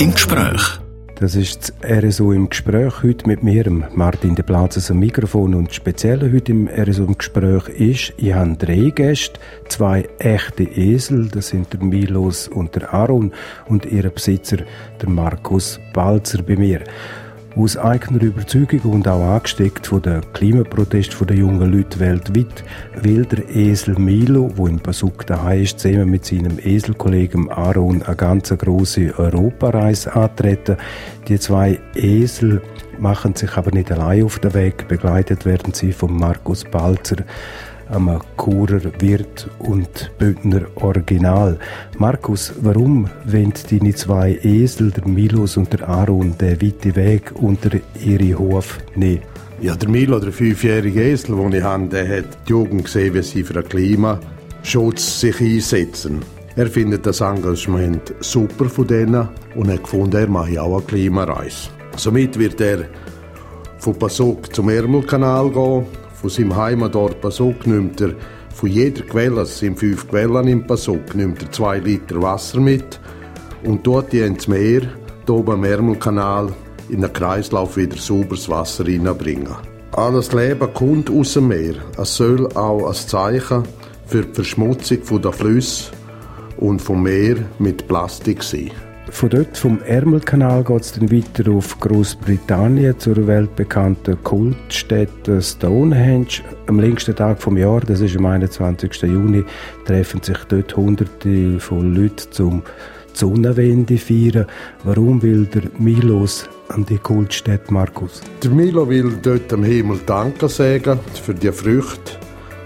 im Gespräch. Das ist das RSO im Gespräch heute mit mir, Martin de Plazes am Mikrofon. Und speziell heute im RSO im Gespräch ist, ich habe drei Gäste, zwei echte Esel, das sind der Milos und der Aaron und ihr Besitzer, der Markus Balzer bei mir. Aus eigener Überzeugung und auch angesteckt von den Klimaprotesten der jungen Leute weltweit will der Esel Milo, wo in Basuk daheim ist, zusammen mit seinem Eselkollegen Aaron eine ganz große Europareise antreten. Die zwei Esel machen sich aber nicht allein auf den Weg, begleitet werden sie von Markus Balzer, einem Churer Wirt und Bündner Original. Markus, warum wollen deine zwei Esel, der Milos und der Aaron, den weiten Weg unter ihre Hof nehmen? Ja, der Milo, der fünfjährige Esel, den ich habe, der hat die Jugend gesehen, wie sie für den Klimaschutz sich einsetzen. Er findet das Engagement super von denen und hat gefunden, er mache auch eine Klimareise. Somit wird er von Pasok zum Ärmelkanal gehen, von seinem Heimatort Pasok nimmt er von jeder Quelle, es sind fünf Quellen im Pasok, nimmt er zwei Liter Wasser mit und dort die ins Meer, hier oben am Ärmelkanal, in den Kreislauf wieder sauberes Wasser reinbringen. Alles Leben kommt aus dem Meer. Es soll auch als Zeichen für die Verschmutzung der Flüsse und vom Meer mit Plastik sein. Von dort, vom Ärmelkanal, geht es dann weiter auf Großbritannien zur weltbekannten Kultstätte Stonehenge. Am längsten Tag vom Jahr, das ist am 21. Juni, treffen sich dort Hunderte von Leuten zum Sonnenwende feiern. Warum will der Milos an die Kultstätte, Markus? Der Milo will dort am Himmel Danke sagen für die Früchte,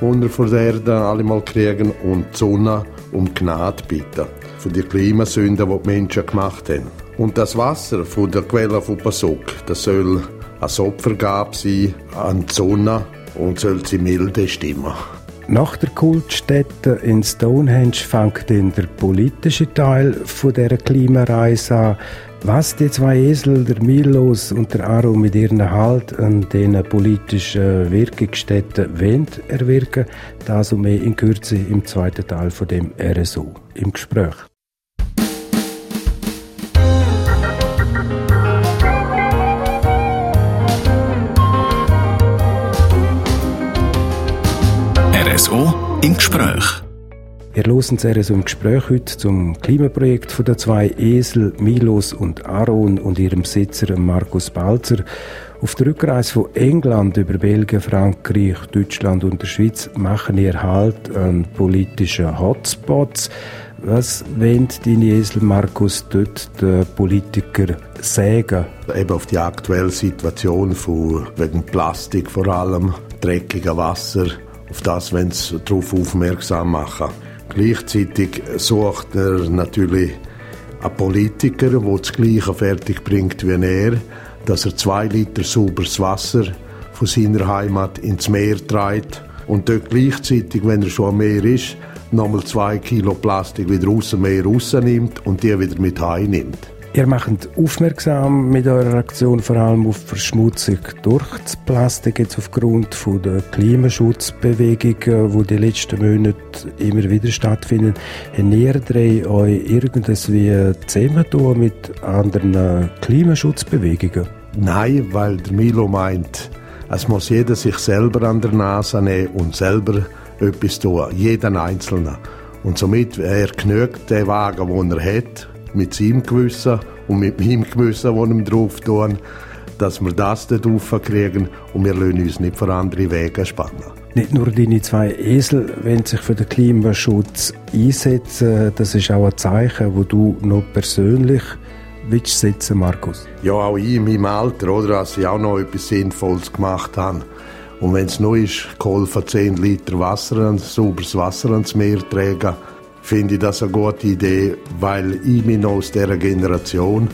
die er von der Erde alle mal kriegen und die Sonne um Gnade bitten für die Klimasünden, die die Menschen gemacht haben. Und das Wasser von der Quelle von Pasok, das soll als Opfergabe sein an die Sonne und soll sie milde stimmen. Nach der Kultstätte in Stonehenge fängt dann der politische Teil von der Klimareise an. Was die zwei Esel, der Milos und der Aro mit ihren Halt an diesen politischen Wirkungsstätten wollen erwirken, das und mehr in Kürze im zweiten Teil von dem RSO im Gespräch. RSO im Gespräch. Wir hören sehr so im Gespräch heute zum Klimaprojekt von den zwei Esel, Milos und Aaron und ihrem Besitzer Markus Balzer. Auf der Rückreise von England über Belgien, Frankreich, Deutschland und der Schweiz machen ihr Halt an politischen Hotspots. Was wollen deine Esel, Markus, dort den Politiker sagen? Eben auf die aktuelle Situation von, wegen Plastik vor allem, dreckiger Wasser, auf das wollen sie darauf aufmerksam machen. Gleichzeitig sucht er natürlich einen Politiker, der das Gleiche fertig bringt wie er, dass er zwei Liter sauberes Wasser von seiner Heimat ins Meer trägt und dort gleichzeitig, wenn er schon am Meer ist, nochmal zwei Kilo Plastik wieder aus dem Meer rausnimmt und die wieder mit heimnimmt. Ihr macht aufmerksam mit eurer Aktion vor allem auf Verschmutzung durch das Plastik jetzt aufgrund von der Klimaschutzbewegungen, wo die letzten Monate immer wieder stattfinden. Ernährt ihr euch irgendwie zusammen mit anderen Klimaschutzbewegungen? Nein, weil der Milo meint, es muss jeder sich selber an der Nase nehmen und selber etwas tun, jeden Einzelnen. Und somit er genügt den Wagen, den er hat, mit seinem Gewissen und mit meinem Gewissen, das ihm drauf tun, dass wir das dort kriegen und wir lassen uns nicht für andere Wege spannen. Nicht nur deine zwei Esel wollen sich für den Klimaschutz einsetzen, das ist auch ein Zeichen, wo du noch persönlich willst setzen, Markus? Ja, auch ich in meinem Alter, oder, dass ich auch noch etwas Sinnvolles gemacht habe. Und wenn es nur ist, geholfen 10 Liter Wasser, sauberes Wasser ans Meer tragen, finde ich das eine gute Idee, weil ich bin noch aus dieser Generation,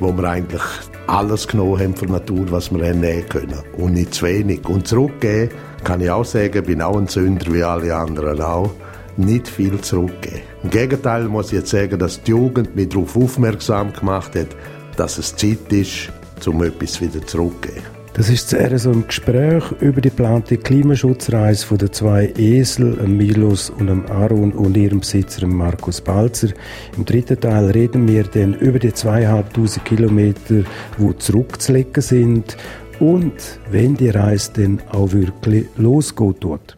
wo wir eigentlich alles genommen haben von Natur, was wir nehmen können. Und nicht zu wenig. Und zurückgeben, kann ich auch sagen, bin auch ein Sünder wie alle anderen auch. Nicht viel zurückgeben. Im Gegenteil muss ich jetzt sagen, dass die Jugend mich darauf aufmerksam gemacht hat, dass es Zeit ist, um etwas wieder zurückzugeben. Das ist das RSO im Gespräch über die geplante Klimaschutzreise von den zwei Esel, Milos und Aaron und ihrem Besitzer Markus Balzer. Im dritten Teil reden wir dann über die zweieinhalbtausend Kilometer, die zurückzulegen sind und wenn die Reise dann auch wirklich losgeht.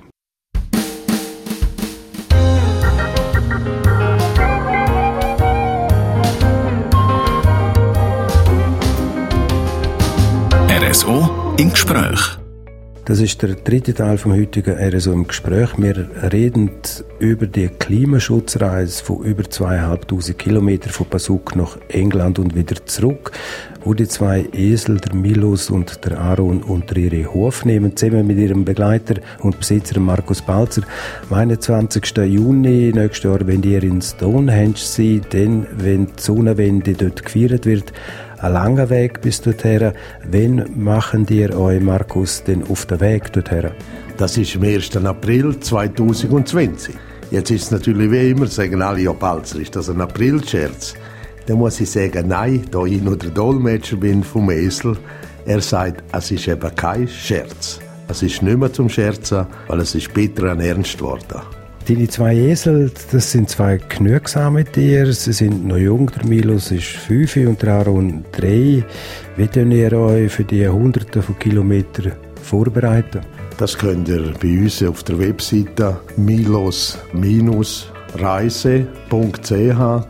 Im Gespräch. Das ist der dritte Teil vom heutigen RSO im Gespräch. Wir reden über die Klimaschutzreise von über zweieinhalbtausend Kilometern von Basuk nach England und wieder zurück, wo die zwei Esel, der Milos und der Aaron, unter ihre Hof nehmen, zusammen mit ihrem Begleiter und Besitzer Markus Balzer. Am 21. Juni nächstes Jahr, wenn ihr in Stonehenge seid, dann, wenn die Sonnenwende dort gefeiert wird, ein langer Weg bis dorthin. Wann machen ihr euch, Markus, denn auf den Weg dorthin? Das ist am 1. April 2020. Jetzt ist es natürlich wie immer, sagen alle, ja, Balzer, ist das ein April-Scherz? Dann muss ich sagen, nein, da ich nur der Dolmetscher bin vom Esel, er sagt, es ist eben kein Scherz. Es ist nicht mehr zum Scherzen, weil es ist bitter an Ernst geworden. Deine zwei Esel, das sind zwei genügsame Tiere. Sie sind noch jung. Der Milos ist fünf und der Aaron drei. Wie könnt ihr euch für die Hunderte von Kilometern vorbereiten? Das könnt ihr bei uns auf der Webseite milos-reise.ch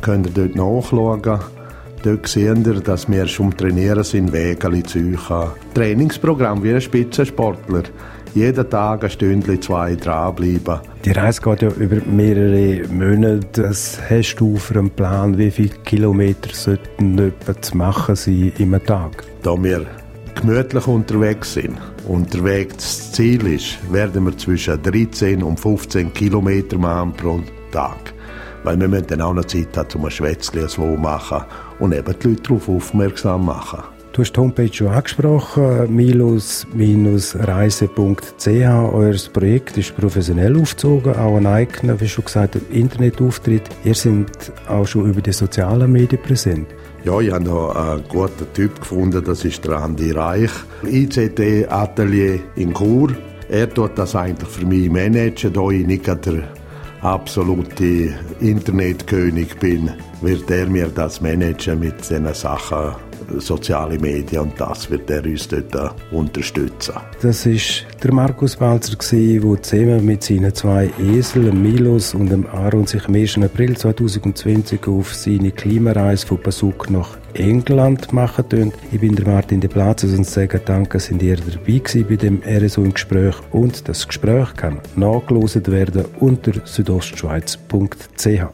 könnt ihr dort nachschauen. Dort sehen ihr, dass wir schon trainieren sind, Wege zu euch. Trainingsprogramm wie ein Spitzensportler jeden Tag ein Stündchen, zwei dranbleiben. Die Reise geht ja über mehrere Monate. Was hast du für einen Plan, wie viele Kilometer sollten etwa zu machen sein im Tag? Da wir gemütlich unterwegs sind und der Weg das Ziel ist, werden wir zwischen 13 und 15 Kilometer machen pro Tag. Weil wir müssen dann auch noch Zeit haben, um ein Schwätzchen zu machen und eben die Leute darauf aufmerksam machen. Du hast die Homepage schon angesprochen, milos-reise.ch. Euer Projekt ist professionell aufgezogen, auch ein eigener, wie schon gesagt, Internetauftritt. Ihr seid auch schon über die sozialen Medien präsent. Ja, ich habe da einen guten Typ gefunden, das ist der Andi Reich, ICT-Atelier in Chur. Er tut das eigentlich für mich managen, da ich nicht der absolute Internetkönig bin, wird er mir das managen mit diesen Sachen soziale Medien und das wird er uns dort unterstützen. Das ist der Markus Balzer der zusammen mit seinen zwei Eseln, Milos und dem Aaron, sich am 1. April 2020 auf seine Klimareise von Basuk nach England machen tun. Ich bin der Martin de Platzes und sage danke, sind ihr dabei gewesen bei dem RSO im Gespräch und das Gespräch kann nachgelost werden unter südostschweiz.ch.